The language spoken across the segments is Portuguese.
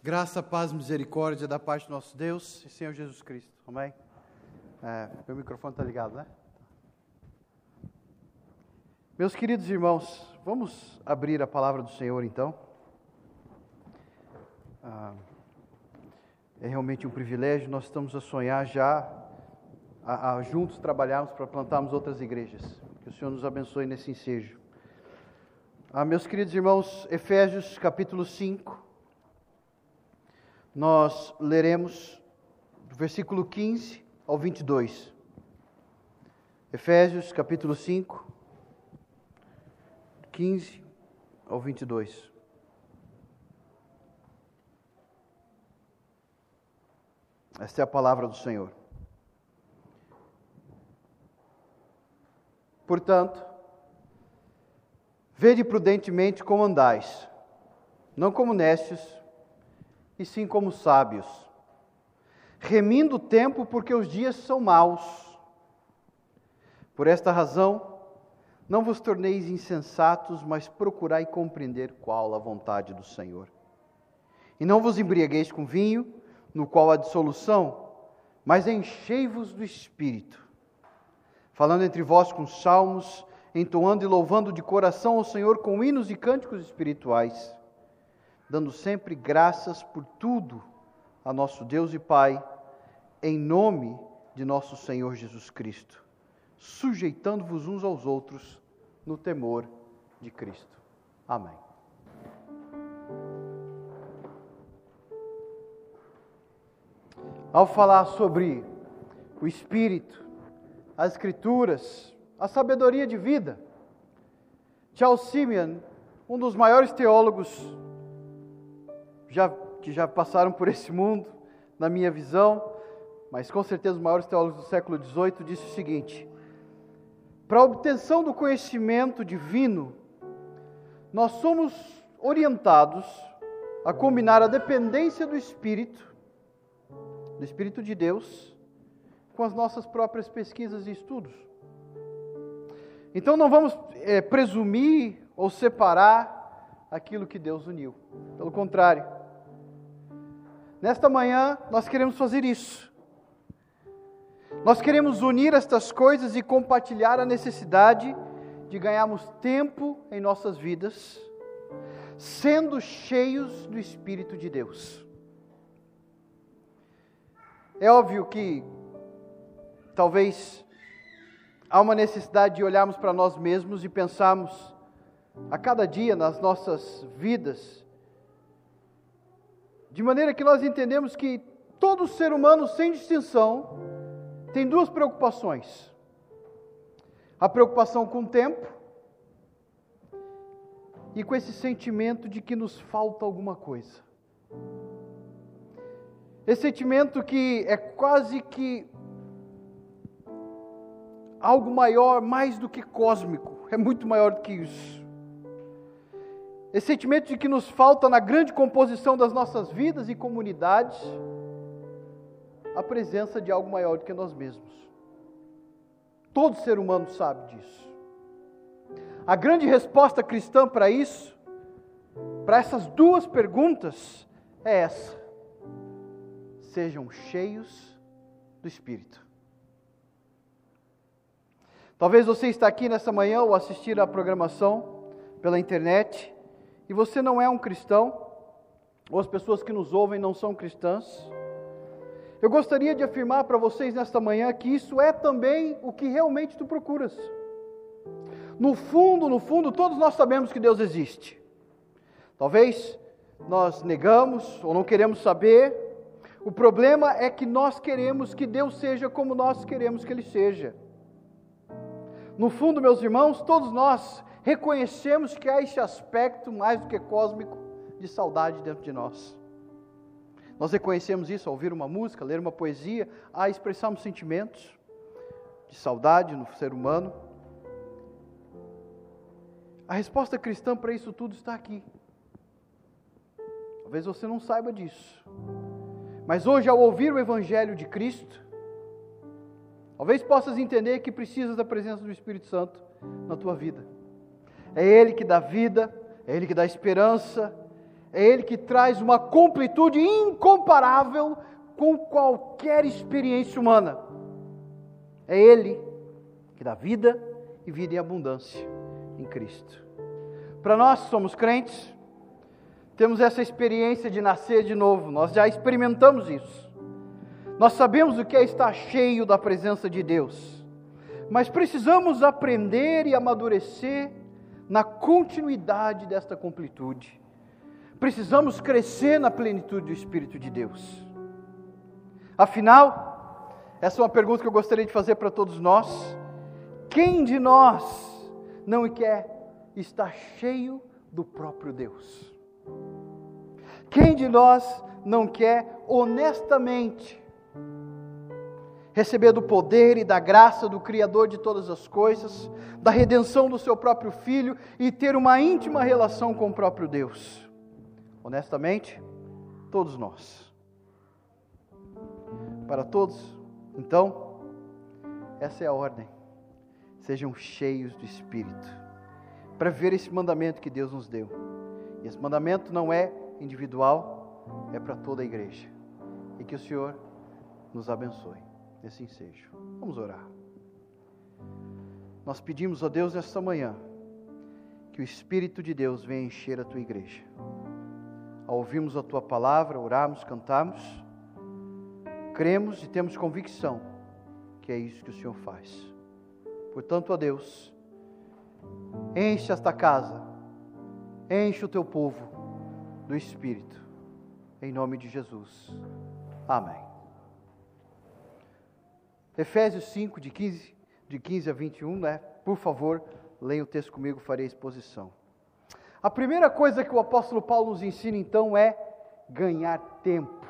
Graça, paz, misericórdia da parte do nosso Deus e Senhor Jesus Cristo. Amém? É, meu microfone está ligado, né? Meus queridos irmãos, vamos abrir a palavra do Senhor então. Ah, é realmente um privilégio, nós estamos a sonhar já, a, a juntos trabalharmos para plantarmos outras igrejas. Que o Senhor nos abençoe nesse ensejo. Ah, meus queridos irmãos, Efésios capítulo 5 nós leremos do versículo 15 ao 22. Efésios capítulo 5, 15 ao 22. Esta é a palavra do Senhor. Portanto, vede prudentemente como andais, não como necios, e sim como sábios, remindo o tempo porque os dias são maus. Por esta razão, não vos torneis insensatos, mas procurai compreender qual a vontade do Senhor. E não vos embriagueis com vinho, no qual há dissolução, mas enchei-vos do Espírito, falando entre vós com salmos, entoando e louvando de coração ao Senhor com hinos e cânticos espirituais dando sempre graças por tudo a nosso Deus e Pai, em nome de nosso Senhor Jesus Cristo, sujeitando-vos uns aos outros no temor de Cristo. Amém. Ao falar sobre o Espírito, as Escrituras, a sabedoria de vida, Charles Simeon, um dos maiores teólogos já, que já passaram por esse mundo, na minha visão, mas com certeza os maiores teólogos do século XVIII, disse o seguinte: para a obtenção do conhecimento divino, nós somos orientados a combinar a dependência do Espírito, do Espírito de Deus, com as nossas próprias pesquisas e estudos. Então não vamos é, presumir ou separar aquilo que Deus uniu. Pelo contrário, Nesta manhã, nós queremos fazer isso. Nós queremos unir estas coisas e compartilhar a necessidade de ganharmos tempo em nossas vidas, sendo cheios do Espírito de Deus. É óbvio que talvez há uma necessidade de olharmos para nós mesmos e pensarmos a cada dia nas nossas vidas de maneira que nós entendemos que todo ser humano, sem distinção, tem duas preocupações: a preocupação com o tempo e com esse sentimento de que nos falta alguma coisa. Esse sentimento que é quase que algo maior, mais do que cósmico, é muito maior do que isso. Esse sentimento de que nos falta na grande composição das nossas vidas e comunidades a presença de algo maior do que nós mesmos. Todo ser humano sabe disso. A grande resposta cristã para isso, para essas duas perguntas, é essa: sejam cheios do Espírito. Talvez você está aqui nessa manhã ou assistir a programação pela internet e você não é um cristão, ou as pessoas que nos ouvem não são cristãs, eu gostaria de afirmar para vocês nesta manhã que isso é também o que realmente tu procuras. No fundo, no fundo, todos nós sabemos que Deus existe. Talvez nós negamos ou não queremos saber. O problema é que nós queremos que Deus seja como nós queremos que Ele seja. No fundo, meus irmãos, todos nós reconhecemos que há esse aspecto mais do que cósmico de saudade dentro de nós. Nós reconhecemos isso ao ouvir uma música, ler uma poesia, a expressarmos sentimentos de saudade no ser humano. A resposta cristã para isso tudo está aqui. Talvez você não saiba disso. Mas hoje, ao ouvir o Evangelho de Cristo, talvez possas entender que precisas da presença do Espírito Santo na tua vida. É Ele que dá vida, é Ele que dá esperança, é Ele que traz uma completude incomparável com qualquer experiência humana. É Ele que dá vida e vida em abundância em Cristo. Para nós que somos crentes, temos essa experiência de nascer de novo, nós já experimentamos isso. Nós sabemos o que é estar cheio da presença de Deus, mas precisamos aprender e amadurecer na continuidade desta completude. Precisamos crescer na plenitude do Espírito de Deus. Afinal, essa é uma pergunta que eu gostaria de fazer para todos nós. Quem de nós não quer estar cheio do próprio Deus? Quem de nós não quer honestamente receber do poder e da graça do Criador de todas as coisas, da redenção do seu próprio Filho e ter uma íntima relação com o próprio Deus? Honestamente, todos nós. Para todos, então, essa é a ordem. Sejam cheios do Espírito, para ver esse mandamento que Deus nos deu. E esse mandamento não é individual, é para toda a igreja. E que o Senhor nos abençoe. E assim seja. Vamos orar. Nós pedimos a Deus nesta manhã que o Espírito de Deus venha encher a tua igreja. Ao ouvirmos a tua palavra, orarmos, cantarmos, cremos e temos convicção que é isso que o Senhor faz. Portanto, a Deus, enche esta casa, enche o teu povo do Espírito, em nome de Jesus. Amém. Efésios 5, de 15, de 15 a 21, né? Por favor, leia o texto comigo, farei a exposição. A primeira coisa que o apóstolo Paulo nos ensina então é ganhar tempo.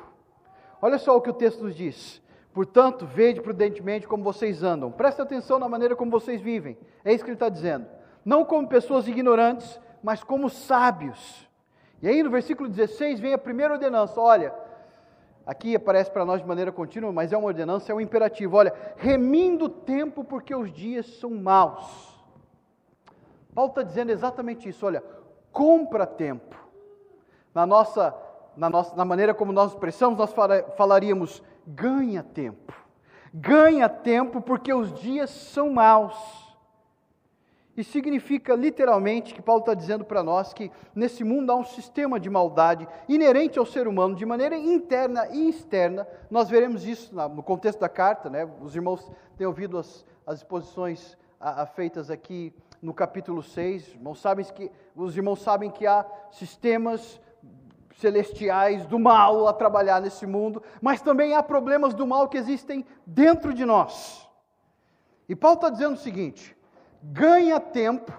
Olha só o que o texto nos diz. Portanto, vede prudentemente como vocês andam. Preste atenção na maneira como vocês vivem. É isso que ele está dizendo. Não como pessoas ignorantes, mas como sábios. E aí no versículo 16 vem a primeira ordenança. Olha, Aqui aparece para nós de maneira contínua, mas é uma ordenança, é um imperativo. Olha, remindo o tempo porque os dias são maus. Paulo está dizendo exatamente isso. Olha, compra tempo. Na nossa, na nossa, na maneira como nós expressamos, nós falaríamos ganha tempo. Ganha tempo porque os dias são maus. E significa literalmente que Paulo está dizendo para nós que nesse mundo há um sistema de maldade inerente ao ser humano, de maneira interna e externa. Nós veremos isso no contexto da carta, né? os irmãos têm ouvido as, as exposições a, a feitas aqui no capítulo 6. Irmãos sabem que, os irmãos sabem que há sistemas celestiais do mal a trabalhar nesse mundo, mas também há problemas do mal que existem dentro de nós. E Paulo está dizendo o seguinte ganha tempo,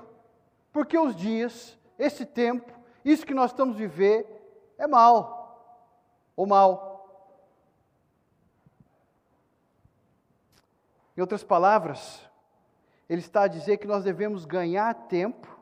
porque os dias, esse tempo, isso que nós estamos vivendo, é mal. Ou mal. Em outras palavras, ele está a dizer que nós devemos ganhar tempo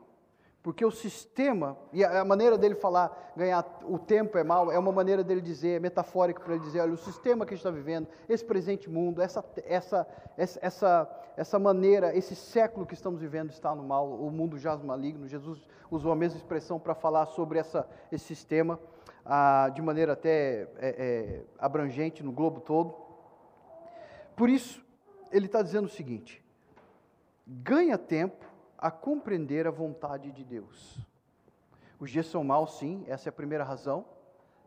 porque o sistema, e a maneira dele falar, ganhar o tempo é mal, é uma maneira dele dizer, é metafórico para ele dizer, olha, o sistema que a gente está vivendo, esse presente mundo, essa, essa, essa, essa maneira, esse século que estamos vivendo está no mal, o mundo jaz maligno. Jesus usou a mesma expressão para falar sobre essa, esse sistema, ah, de maneira até é, é, abrangente no globo todo. Por isso, ele está dizendo o seguinte: ganha tempo a compreender a vontade de Deus. Os dias são maus, sim, essa é a primeira razão.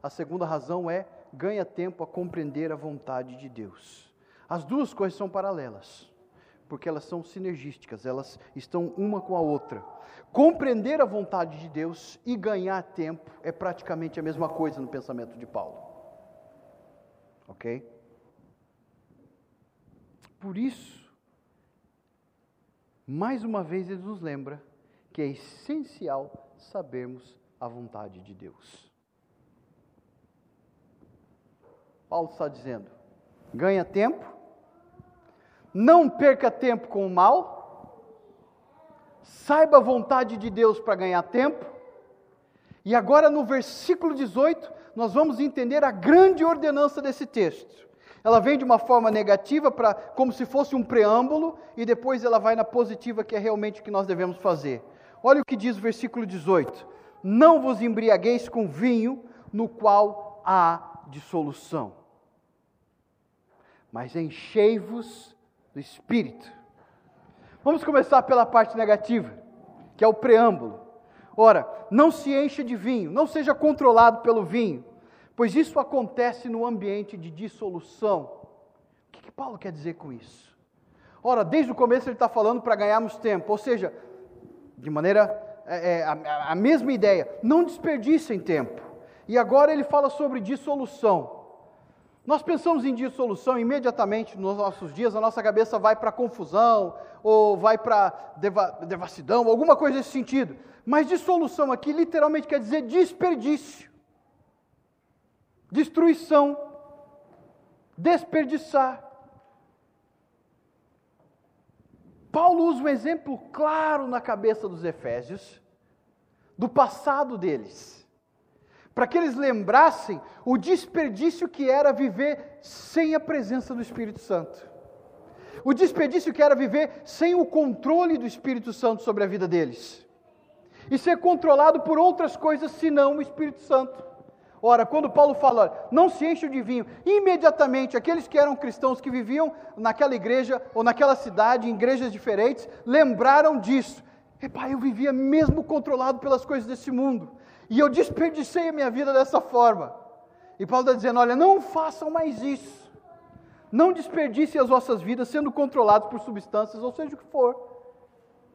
A segunda razão é ganha tempo a compreender a vontade de Deus. As duas coisas são paralelas, porque elas são sinergísticas, elas estão uma com a outra. Compreender a vontade de Deus e ganhar tempo é praticamente a mesma coisa no pensamento de Paulo. Ok? Por isso, mais uma vez ele nos lembra que é essencial sabermos a vontade de Deus. Paulo está dizendo: ganha tempo, não perca tempo com o mal, saiba a vontade de Deus para ganhar tempo, e agora no versículo 18, nós vamos entender a grande ordenança desse texto. Ela vem de uma forma negativa para como se fosse um preâmbulo e depois ela vai na positiva que é realmente o que nós devemos fazer. Olha o que diz o versículo 18: não vos embriagueis com vinho, no qual há dissolução, mas enchei-vos do Espírito. Vamos começar pela parte negativa, que é o preâmbulo. Ora, não se encha de vinho, não seja controlado pelo vinho, pois isso acontece no ambiente de dissolução. O que, que Paulo quer dizer com isso? Ora, desde o começo ele está falando para ganharmos tempo, ou seja, de maneira é, é, a, a mesma ideia, não desperdicem tempo. E agora ele fala sobre dissolução. Nós pensamos em dissolução imediatamente nos nossos dias, a nossa cabeça vai para confusão, ou vai para deva, devassidão, alguma coisa nesse sentido. Mas dissolução aqui literalmente quer dizer desperdício, destruição, desperdiçar. Paulo usa um exemplo claro na cabeça dos Efésios, do passado deles, para que eles lembrassem o desperdício que era viver sem a presença do Espírito Santo, o desperdício que era viver sem o controle do Espírito Santo sobre a vida deles, e ser controlado por outras coisas senão o Espírito Santo. Ora, quando Paulo fala, não se encham de vinho, imediatamente aqueles que eram cristãos que viviam naquela igreja ou naquela cidade, em igrejas diferentes, lembraram disso. Epá, eu vivia mesmo controlado pelas coisas desse mundo, e eu desperdicei a minha vida dessa forma. E Paulo está dizendo: olha, não façam mais isso. Não desperdicem as vossas vidas sendo controlados por substâncias, ou seja o que for,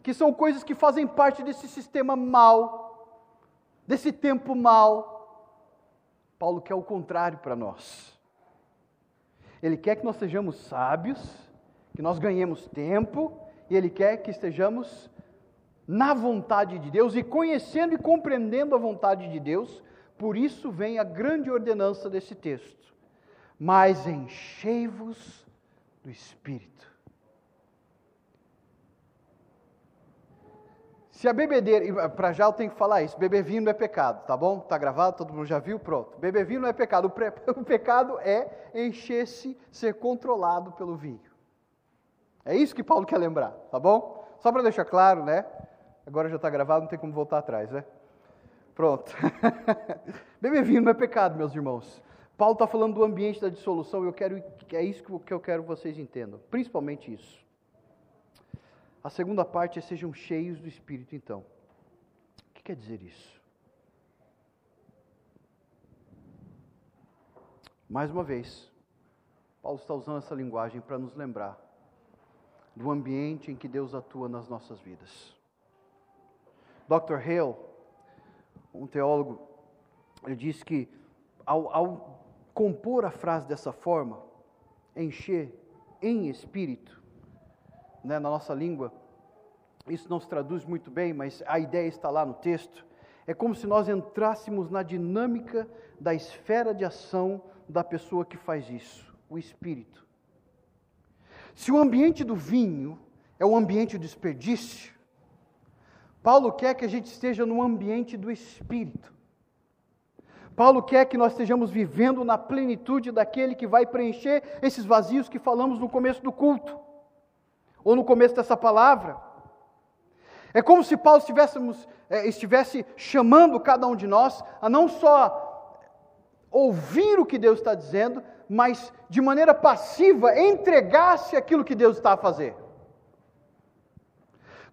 que são coisas que fazem parte desse sistema mal, desse tempo mal Paulo quer o contrário para nós. Ele quer que nós sejamos sábios, que nós ganhemos tempo, e ele quer que estejamos na vontade de Deus e conhecendo e compreendendo a vontade de Deus. Por isso vem a grande ordenança desse texto. Mas enchei-vos do Espírito. Se a bebedeira, para já eu tenho que falar isso, beber vinho não é pecado, tá bom? Tá gravado, todo mundo já viu? Pronto. Beber vinho não é pecado, o, pre, o pecado é encher-se, ser controlado pelo vinho. É isso que Paulo quer lembrar, tá bom? Só para deixar claro, né? Agora já está gravado, não tem como voltar atrás, né? Pronto. beber vinho não é pecado, meus irmãos. Paulo está falando do ambiente da dissolução, eu quero, é isso que eu quero que vocês entendam, principalmente isso. A segunda parte é sejam cheios do Espírito, então. O que quer dizer isso? Mais uma vez, Paulo está usando essa linguagem para nos lembrar do ambiente em que Deus atua nas nossas vidas. Dr. Hale, um teólogo, ele diz que ao, ao compor a frase dessa forma, encher em espírito, né, na nossa língua, isso não se traduz muito bem, mas a ideia está lá no texto. É como se nós entrássemos na dinâmica da esfera de ação da pessoa que faz isso, o espírito. Se o ambiente do vinho é um ambiente de desperdício, Paulo quer que a gente esteja no ambiente do espírito. Paulo quer que nós estejamos vivendo na plenitude daquele que vai preencher esses vazios que falamos no começo do culto ou no começo dessa palavra. É como se Paulo é, estivesse chamando cada um de nós a não só ouvir o que Deus está dizendo, mas de maneira passiva entregar-se aquilo que Deus está a fazer.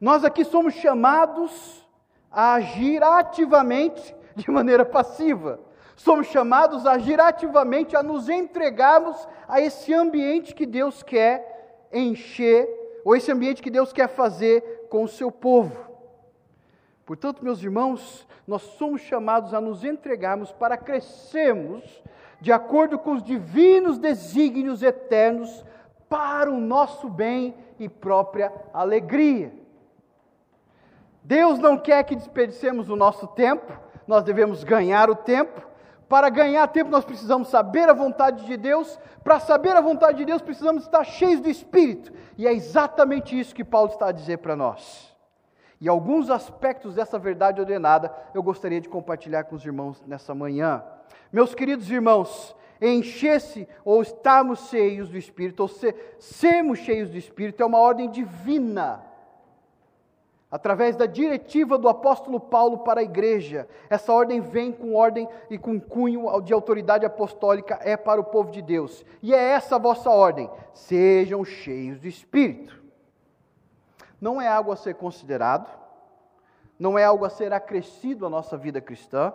Nós aqui somos chamados a agir ativamente de maneira passiva. Somos chamados a agir ativamente, a nos entregarmos a esse ambiente que Deus quer encher ou esse ambiente que Deus quer fazer com o seu povo. Portanto, meus irmãos, nós somos chamados a nos entregarmos para crescermos de acordo com os divinos desígnios eternos para o nosso bem e própria alegria. Deus não quer que desperdicemos o nosso tempo, nós devemos ganhar o tempo, para ganhar tempo, nós precisamos saber a vontade de Deus. Para saber a vontade de Deus, precisamos estar cheios do Espírito. E é exatamente isso que Paulo está a dizer para nós. E alguns aspectos dessa verdade ordenada eu gostaria de compartilhar com os irmãos nessa manhã. Meus queridos irmãos, encher-se ou estarmos cheios do Espírito, ou ser, sermos cheios do Espírito, é uma ordem divina. Através da diretiva do apóstolo Paulo para a igreja. Essa ordem vem com ordem e com cunho de autoridade apostólica, é para o povo de Deus. E é essa a vossa ordem: sejam cheios do Espírito. Não é algo a ser considerado, não é algo a ser acrescido à nossa vida cristã,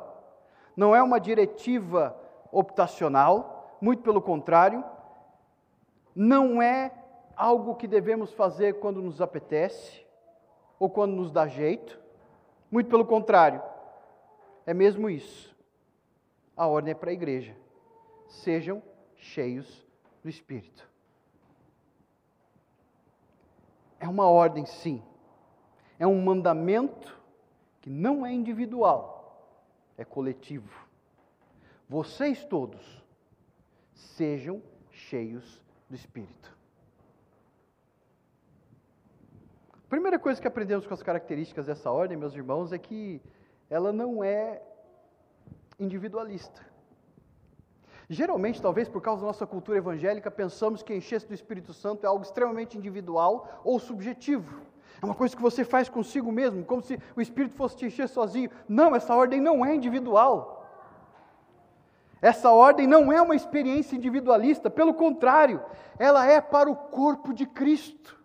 não é uma diretiva optacional, muito pelo contrário, não é algo que devemos fazer quando nos apetece ou quando nos dá jeito. Muito pelo contrário, é mesmo isso. A ordem é para a igreja. Sejam cheios do Espírito. É uma ordem, sim. É um mandamento que não é individual, é coletivo. Vocês todos sejam cheios do Espírito. Primeira coisa que aprendemos com as características dessa ordem, meus irmãos, é que ela não é individualista. Geralmente, talvez por causa da nossa cultura evangélica, pensamos que encher-se do Espírito Santo é algo extremamente individual ou subjetivo. É uma coisa que você faz consigo mesmo, como se o Espírito fosse te encher sozinho. Não, essa ordem não é individual. Essa ordem não é uma experiência individualista, pelo contrário, ela é para o corpo de Cristo.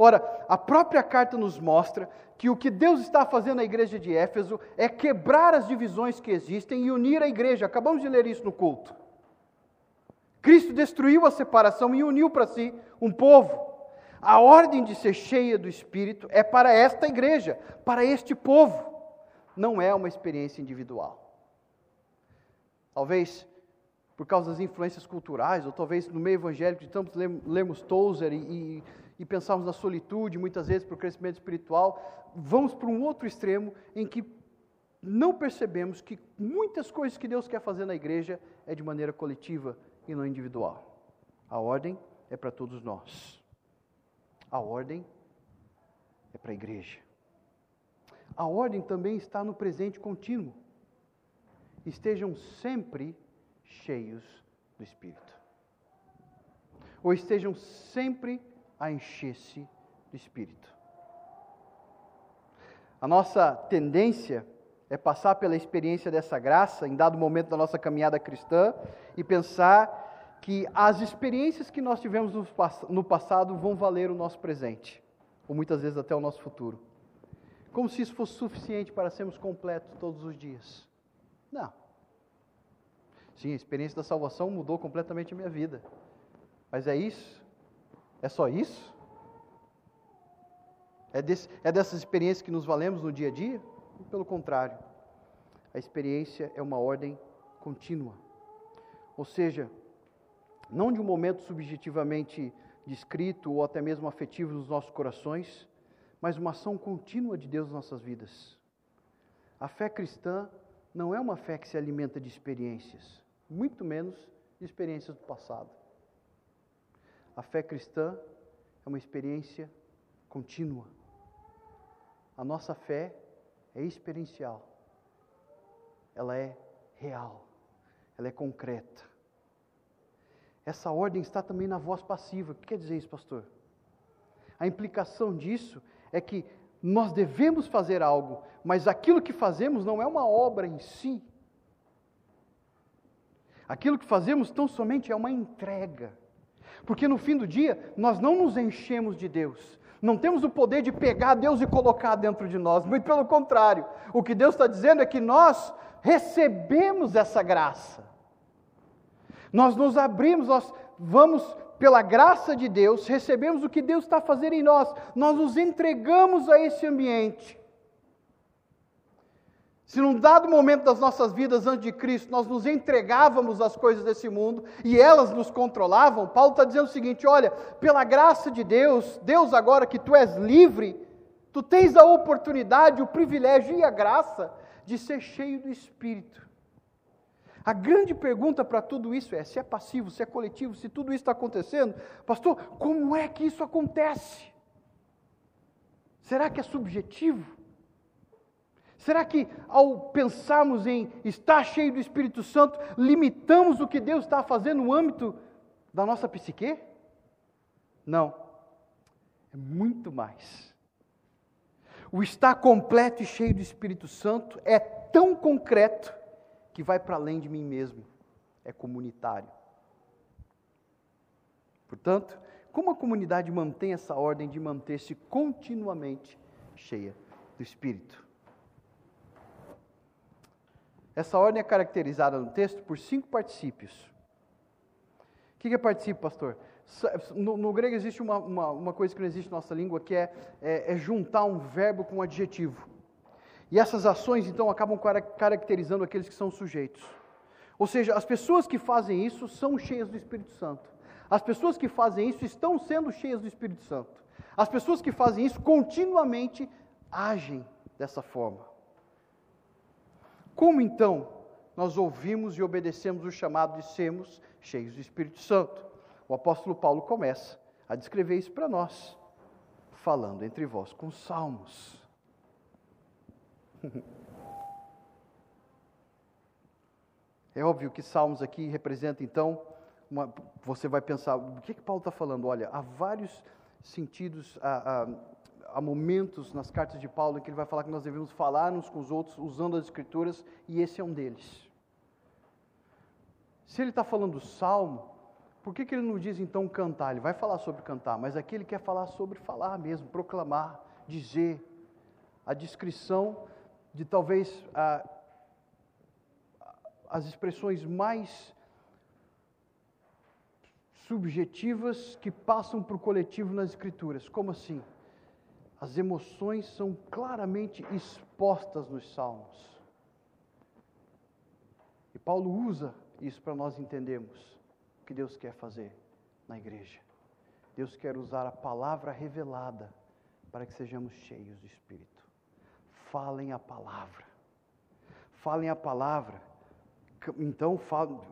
Ora, a própria carta nos mostra que o que Deus está fazendo na igreja de Éfeso é quebrar as divisões que existem e unir a igreja. Acabamos de ler isso no culto. Cristo destruiu a separação e uniu para si um povo. A ordem de ser cheia do Espírito é para esta igreja, para este povo. Não é uma experiência individual. Talvez por causa das influências culturais, ou talvez no meio evangélico de tantos lemos Tozer e, e e pensarmos na solitude, muitas vezes para o crescimento espiritual, vamos para um outro extremo em que não percebemos que muitas coisas que Deus quer fazer na igreja é de maneira coletiva e não individual. A ordem é para todos nós. A ordem é para a igreja. A ordem também está no presente contínuo. Estejam sempre cheios do Espírito. Ou estejam sempre a encher-se do Espírito. A nossa tendência é passar pela experiência dessa graça em dado momento da nossa caminhada cristã e pensar que as experiências que nós tivemos no passado vão valer o nosso presente, ou muitas vezes até o nosso futuro. Como se isso fosse suficiente para sermos completos todos os dias. Não. Sim, a experiência da salvação mudou completamente a minha vida. Mas é isso? É só isso? É, desse, é dessas experiências que nos valemos no dia a dia? Pelo contrário, a experiência é uma ordem contínua. Ou seja, não de um momento subjetivamente descrito ou até mesmo afetivo nos nossos corações, mas uma ação contínua de Deus nas nossas vidas. A fé cristã não é uma fé que se alimenta de experiências, muito menos de experiências do passado. A fé cristã é uma experiência contínua. A nossa fé é experiencial. Ela é real. Ela é concreta. Essa ordem está também na voz passiva. O que quer dizer isso, pastor? A implicação disso é que nós devemos fazer algo, mas aquilo que fazemos não é uma obra em si. Aquilo que fazemos tão somente é uma entrega. Porque no fim do dia, nós não nos enchemos de Deus. Não temos o poder de pegar Deus e colocar dentro de nós. Muito pelo contrário. O que Deus está dizendo é que nós recebemos essa graça. Nós nos abrimos, nós vamos pela graça de Deus, recebemos o que Deus está fazendo em nós, nós nos entregamos a esse ambiente. Se num dado momento das nossas vidas antes de Cristo nós nos entregávamos às coisas desse mundo e elas nos controlavam, Paulo está dizendo o seguinte: olha, pela graça de Deus, Deus agora que tu és livre, tu tens a oportunidade, o privilégio e a graça de ser cheio do Espírito. A grande pergunta para tudo isso é: se é passivo, se é coletivo, se tudo isso está acontecendo, pastor, como é que isso acontece? Será que é subjetivo? Será que ao pensarmos em estar cheio do Espírito Santo, limitamos o que Deus está fazendo no âmbito da nossa psique? Não. É muito mais. O estar completo e cheio do Espírito Santo é tão concreto que vai para além de mim mesmo, é comunitário. Portanto, como a comunidade mantém essa ordem de manter-se continuamente cheia do Espírito? Essa ordem é caracterizada no texto por cinco particípios. O que é particípio, pastor? No, no grego existe uma, uma, uma, coisa que não existe na nossa língua, que é, é, é juntar um verbo com um adjetivo. E essas ações, então, acabam caracterizando aqueles que são sujeitos. Ou seja, as pessoas que fazem isso são cheias do Espírito Santo. As pessoas que fazem isso estão sendo cheias do Espírito Santo. As pessoas que fazem isso continuamente agem dessa forma. Como então nós ouvimos e obedecemos o chamado de sermos cheios do Espírito Santo? O apóstolo Paulo começa a descrever isso para nós, falando entre vós com salmos. É óbvio que salmos aqui representa então, uma, você vai pensar, o que, que Paulo está falando? Olha, há vários sentidos, há, há, há, momentos nas cartas de Paulo em que ele vai falar que nós devemos falar uns com os outros usando as escrituras, e esse é um deles. Se ele está falando salmo, por que, que ele não diz então cantar? Ele vai falar sobre cantar, mas aqui ele quer falar sobre falar mesmo, proclamar, dizer. A descrição de talvez a, as expressões mais subjetivas que passam para o coletivo nas Escrituras. Como assim? As emoções são claramente expostas nos Salmos. E Paulo usa isso para nós entendermos que Deus quer fazer na igreja. Deus quer usar a palavra revelada para que sejamos cheios do Espírito. Falem a palavra. Falem a palavra então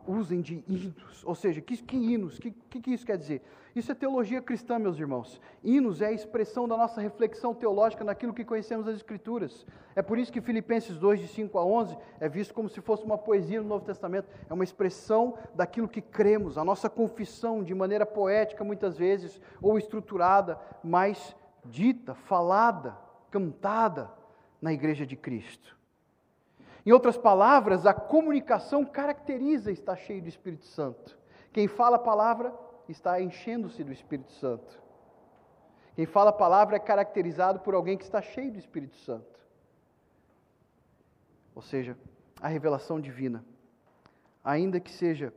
usem de hinos. Ou seja, que, que hinos? O que, que, que, isso quer dizer? Isso é teologia cristã, meus irmãos. Hinos é a expressão da nossa reflexão teológica naquilo que conhecemos das Escrituras. É por isso que Filipenses 2, de 5 a 11, é visto como se fosse uma poesia no Novo Testamento. É uma expressão daquilo que cremos, a nossa confissão, de maneira poética, muitas vezes, ou estruturada, mas dita, falada, cantada na igreja de Cristo. Em outras palavras, a comunicação caracteriza estar cheio do Espírito Santo. Quem fala a palavra está enchendo-se do Espírito Santo. Quem fala a palavra é caracterizado por alguém que está cheio do Espírito Santo. Ou seja, a revelação divina, ainda que seja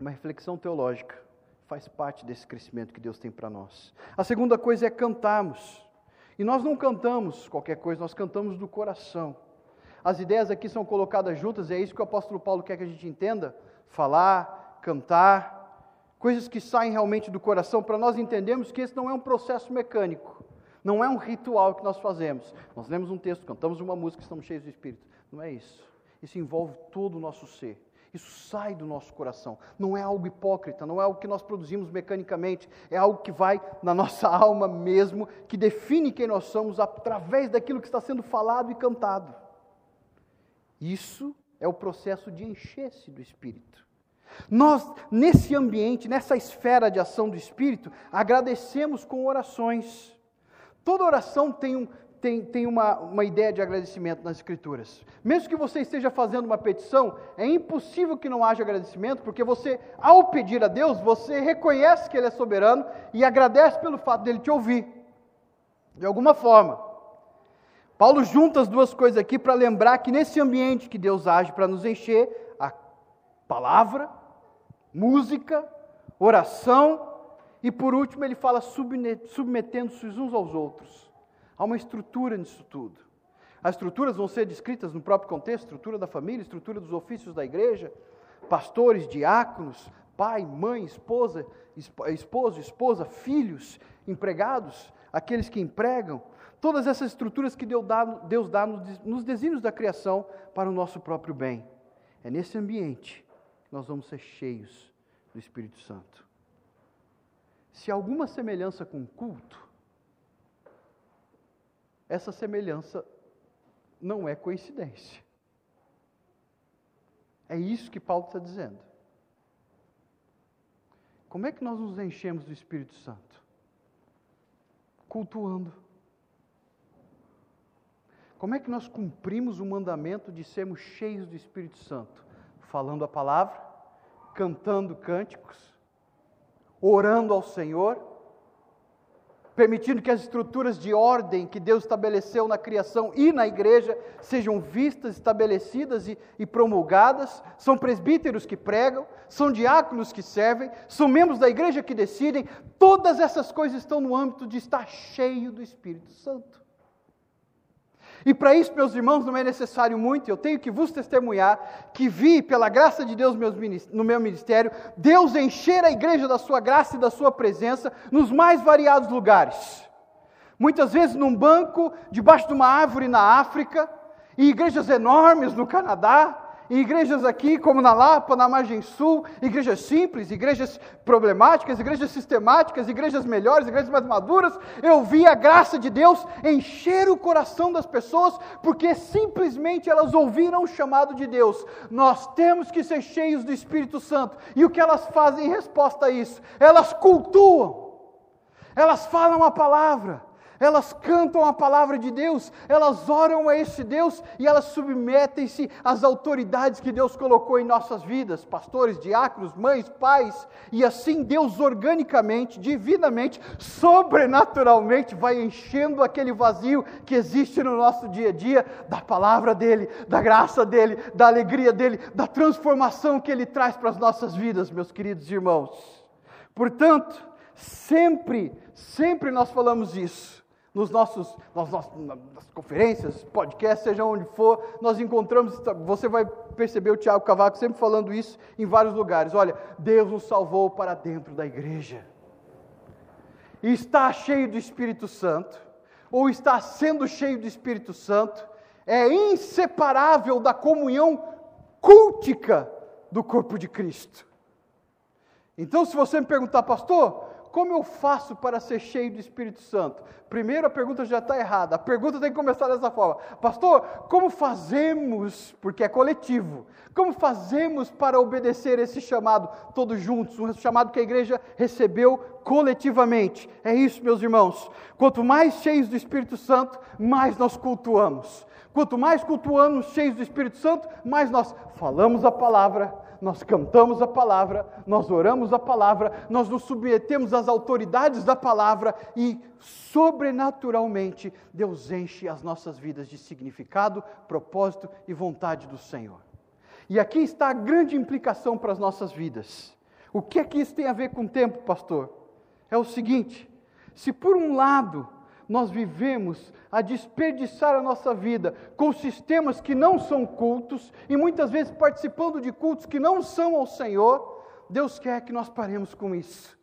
uma reflexão teológica, faz parte desse crescimento que Deus tem para nós. A segunda coisa é cantarmos. E nós não cantamos qualquer coisa, nós cantamos do coração. As ideias aqui são colocadas juntas, e é isso que o apóstolo Paulo quer que a gente entenda: falar, cantar, coisas que saem realmente do coração, para nós entendermos que esse não é um processo mecânico, não é um ritual que nós fazemos. Nós lemos um texto, cantamos uma música, estamos cheios do Espírito. Não é isso. Isso envolve todo o nosso ser. Isso sai do nosso coração. Não é algo hipócrita, não é algo que nós produzimos mecanicamente, é algo que vai na nossa alma mesmo, que define quem nós somos através daquilo que está sendo falado e cantado. Isso é o processo de encher-se do Espírito. Nós, nesse ambiente, nessa esfera de ação do Espírito, agradecemos com orações. Toda oração tem, um, tem, tem uma, uma ideia de agradecimento nas Escrituras. Mesmo que você esteja fazendo uma petição, é impossível que não haja agradecimento, porque você, ao pedir a Deus, você reconhece que Ele é soberano e agradece pelo fato dele te ouvir, de alguma forma. Paulo junta as duas coisas aqui para lembrar que nesse ambiente que Deus age para nos encher, a palavra, música, oração, e por último ele fala submetendo-se uns aos outros. Há uma estrutura nisso tudo. As estruturas vão ser descritas no próprio contexto, estrutura da família, estrutura dos ofícios da igreja, pastores, diáconos, pai, mãe, esposa, esposo, esposa, filhos, empregados, aqueles que empregam, todas essas estruturas que Deus dá, Deus dá nos desígnios da criação para o nosso próprio bem. É nesse ambiente que nós vamos ser cheios do Espírito Santo. Se há alguma semelhança com o culto, essa semelhança não é coincidência. É isso que Paulo está dizendo. Como é que nós nos enchemos do Espírito Santo? Cultuando. Como é que nós cumprimos o mandamento de sermos cheios do Espírito Santo? Falando a palavra, cantando cânticos, orando ao Senhor permitindo que as estruturas de ordem que Deus estabeleceu na criação e na igreja sejam vistas, estabelecidas e, e, promulgadas. São presbíteros que pregam, são diáconos que servem, são membros da igreja que decidem. Todas essas coisas estão no âmbito de estar cheio do Espírito Santo. E para isso, meus irmãos, não é necessário muito, eu tenho que vos testemunhar que vi, pela graça de Deus no meu ministério, Deus encher a igreja da sua graça e da sua presença nos mais variados lugares. Muitas vezes num banco, debaixo de uma árvore na África, e igrejas enormes no Canadá, em igrejas aqui, como na Lapa, na Margem Sul, igrejas simples, igrejas problemáticas, igrejas sistemáticas, igrejas melhores, igrejas mais maduras, eu vi a graça de Deus encher o coração das pessoas, porque simplesmente elas ouviram o chamado de Deus. Nós temos que ser cheios do Espírito Santo. E o que elas fazem em resposta a isso? Elas cultuam, elas falam a palavra elas cantam a palavra de Deus, elas oram a esse Deus e elas submetem-se às autoridades que Deus colocou em nossas vidas, pastores, diáconos, mães, pais, e assim Deus organicamente, divinamente, sobrenaturalmente vai enchendo aquele vazio que existe no nosso dia a dia da palavra dele, da graça dele, da alegria dele, da transformação que ele traz para as nossas vidas, meus queridos irmãos. Portanto, sempre, sempre nós falamos isso nos nossos, nas, nas conferências, podcasts, seja onde for, nós encontramos, você vai perceber o Tiago Cavaco sempre falando isso em vários lugares. Olha, Deus nos salvou para dentro da igreja. E está cheio do Espírito Santo, ou está sendo cheio do Espírito Santo, é inseparável da comunhão cultica do corpo de Cristo. Então, se você me perguntar, pastor, como eu faço para ser cheio do Espírito Santo? Primeiro, a pergunta já está errada. A pergunta tem que começar dessa forma: Pastor, como fazemos, porque é coletivo, como fazemos para obedecer esse chamado todos juntos, um chamado que a igreja recebeu coletivamente? É isso, meus irmãos. Quanto mais cheios do Espírito Santo, mais nós cultuamos. Quanto mais cultuamos cheios do Espírito Santo, mais nós falamos a palavra, nós cantamos a palavra, nós oramos a palavra, nós nos submetemos às autoridades da palavra e, sobrenaturalmente, Deus enche as nossas vidas de significado, propósito e vontade do Senhor. E aqui está a grande implicação para as nossas vidas. O que é que isso tem a ver com o tempo, pastor? É o seguinte: se por um lado nós vivemos a desperdiçar a nossa vida com sistemas que não são cultos e muitas vezes participando de cultos que não são ao Senhor, Deus quer que nós paremos com isso.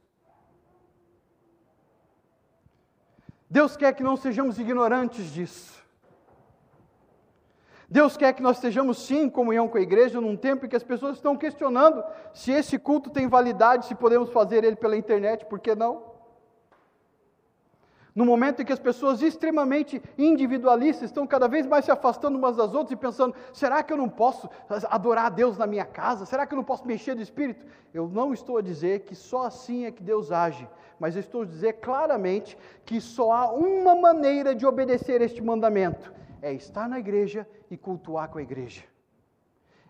Deus quer que não sejamos ignorantes disso. Deus quer que nós estejamos sim em comunhão com a igreja num tempo em que as pessoas estão questionando se esse culto tem validade, se podemos fazer ele pela internet, por que não? No momento em que as pessoas extremamente individualistas estão cada vez mais se afastando umas das outras e pensando: será que eu não posso adorar a Deus na minha casa? Será que eu não posso mexer do Espírito? Eu não estou a dizer que só assim é que Deus age, mas eu estou a dizer claramente que só há uma maneira de obedecer este mandamento: é estar na igreja e cultuar com a igreja.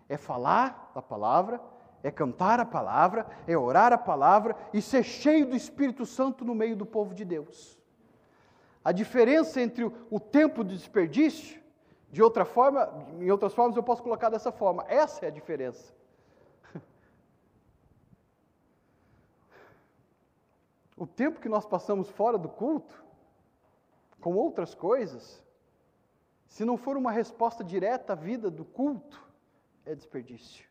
É falar a palavra, é cantar a palavra, é orar a palavra e ser cheio do Espírito Santo no meio do povo de Deus. A diferença entre o tempo de desperdício, de outra forma, em outras formas eu posso colocar dessa forma. Essa é a diferença. O tempo que nós passamos fora do culto, com outras coisas, se não for uma resposta direta à vida do culto, é desperdício.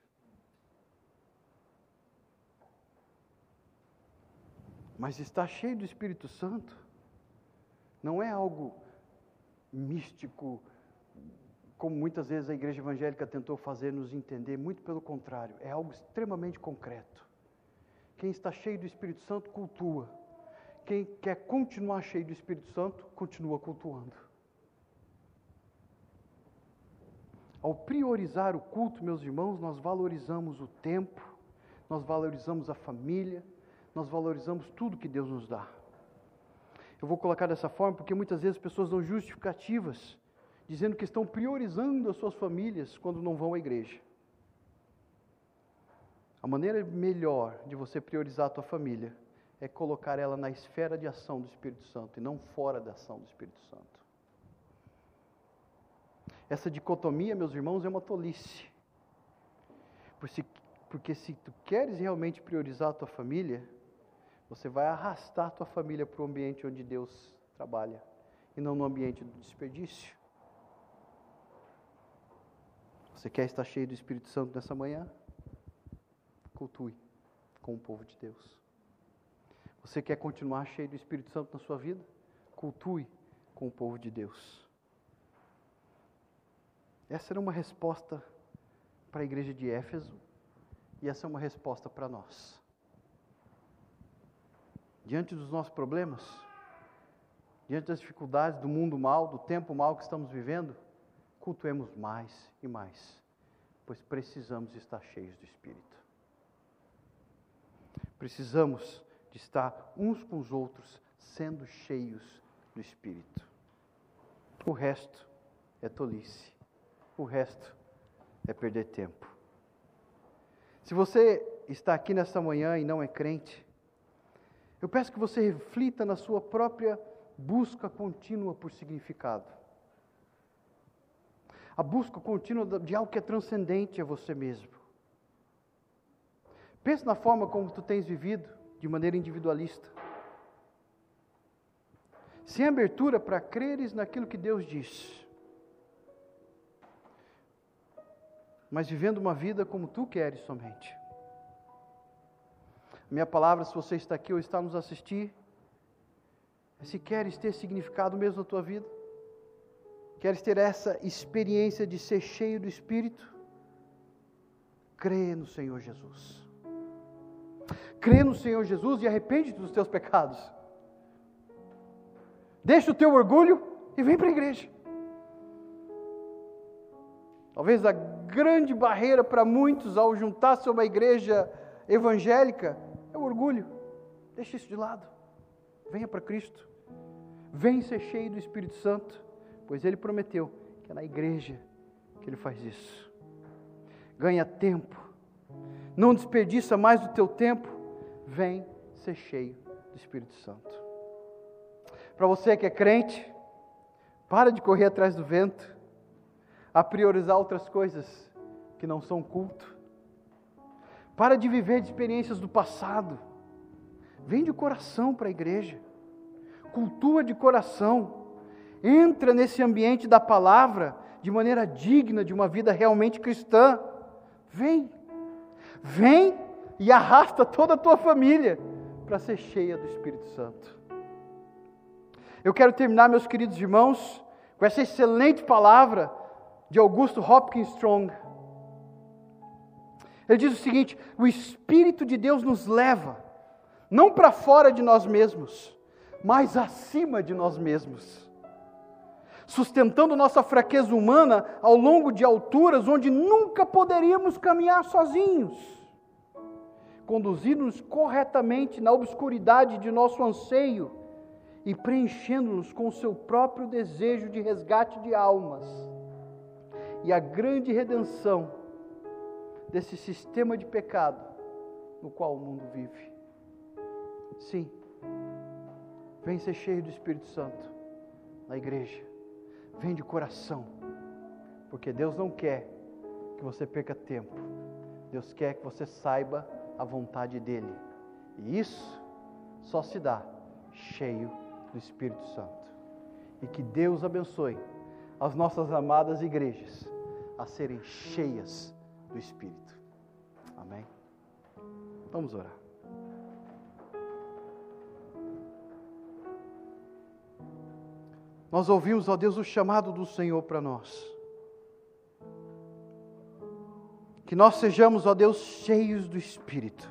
Mas está cheio do Espírito Santo, não é algo místico, como muitas vezes a igreja evangélica tentou fazer nos entender, muito pelo contrário, é algo extremamente concreto. Quem está cheio do Espírito Santo cultua. Quem quer continuar cheio do Espírito Santo, continua cultuando. Ao priorizar o culto, meus irmãos, nós valorizamos o tempo, nós valorizamos a família, nós valorizamos tudo que Deus nos dá. Eu vou colocar dessa forma porque muitas vezes as pessoas dão justificativas, dizendo que estão priorizando as suas famílias quando não vão à igreja. A maneira melhor de você priorizar a tua família é colocar ela na esfera de ação do Espírito Santo e não fora da ação do Espírito Santo. Essa dicotomia, meus irmãos, é uma tolice. Porque se tu queres realmente priorizar a tua família, você vai arrastar tua família para o ambiente onde Deus trabalha e não no ambiente do desperdício. Você quer estar cheio do Espírito Santo nessa manhã? Cultue com o povo de Deus. Você quer continuar cheio do Espírito Santo na sua vida? Cultue com o povo de Deus. Essa era uma resposta para a igreja de Éfeso e essa é uma resposta para nós. Diante dos nossos problemas, diante das dificuldades do mundo mal, do tempo mal que estamos vivendo, cultuemos mais e mais, pois precisamos estar cheios do Espírito. Precisamos de estar uns com os outros, sendo cheios do Espírito. O resto é tolice. O resto é perder tempo. Se você está aqui nesta manhã e não é crente, eu peço que você reflita na sua própria busca contínua por significado. A busca contínua de algo que é transcendente a você mesmo. Pense na forma como tu tens vivido de maneira individualista. Sem abertura para creres naquilo que Deus diz. Mas vivendo uma vida como tu queres somente. Minha palavra, se você está aqui ou está nos assistir, é se queres ter significado mesmo na tua vida, queres ter essa experiência de ser cheio do Espírito, crê no Senhor Jesus. Crê no Senhor Jesus e arrepende dos teus pecados. Deixa o teu orgulho e vem para a igreja. Talvez a grande barreira para muitos ao juntar-se a uma igreja evangélica o orgulho. Deixa isso de lado. Venha para Cristo. Vem ser cheio do Espírito Santo, pois Ele prometeu que é na igreja que Ele faz isso. Ganha tempo. Não desperdiça mais do teu tempo. Vem ser cheio do Espírito Santo. Para você que é crente, para de correr atrás do vento, a priorizar outras coisas que não são culto para de viver de experiências do passado. Vem de coração para a igreja. Cultua de coração. Entra nesse ambiente da palavra de maneira digna de uma vida realmente cristã. Vem. Vem e arrasta toda a tua família para ser cheia do Espírito Santo. Eu quero terminar, meus queridos irmãos, com essa excelente palavra de Augusto Hopkins Strong. Ele diz o seguinte: o Espírito de Deus nos leva, não para fora de nós mesmos, mas acima de nós mesmos, sustentando nossa fraqueza humana ao longo de alturas onde nunca poderíamos caminhar sozinhos, conduzindo-nos corretamente na obscuridade de nosso anseio e preenchendo-nos com o seu próprio desejo de resgate de almas. E a grande redenção desse sistema de pecado no qual o mundo vive. Sim, vem ser cheio do Espírito Santo na igreja, vem de coração, porque Deus não quer que você perca tempo, Deus quer que você saiba a vontade dEle, e isso só se dá cheio do Espírito Santo. E que Deus abençoe as nossas amadas igrejas a serem cheias do Espírito. Amém? Vamos orar. Nós ouvimos, ó Deus, o chamado do Senhor para nós. Que nós sejamos, ó Deus, cheios do Espírito.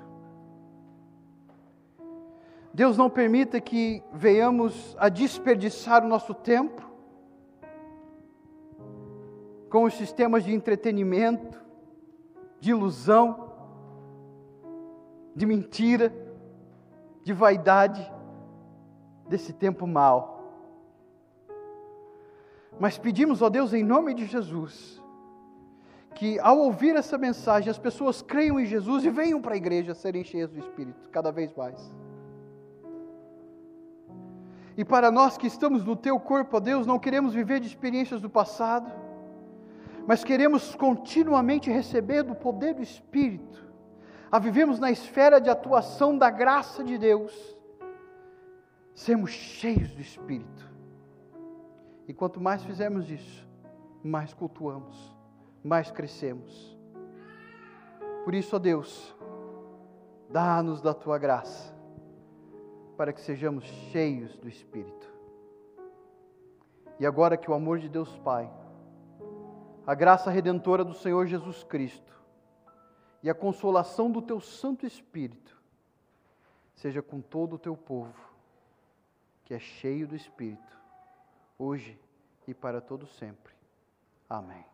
Deus não permita que venhamos a desperdiçar o nosso tempo com os sistemas de entretenimento, de ilusão, de mentira, de vaidade. desse tempo mal. Mas pedimos, ó Deus, em nome de Jesus, que ao ouvir essa mensagem as pessoas creiam em Jesus e venham para a igreja serem cheias do Espírito cada vez mais. E para nós que estamos no teu corpo, ó Deus, não queremos viver de experiências do passado, mas queremos continuamente receber do poder do Espírito, a vivemos na esfera de atuação da graça de Deus, sermos cheios do Espírito. E quanto mais fizermos isso, mais cultuamos, mais crescemos. Por isso, ó Deus, dá-nos da tua graça, para que sejamos cheios do Espírito. E agora que o amor de Deus Pai, a graça redentora do Senhor Jesus Cristo e a consolação do teu Santo Espírito seja com todo o teu povo, que é cheio do Espírito, hoje e para todo sempre. Amém.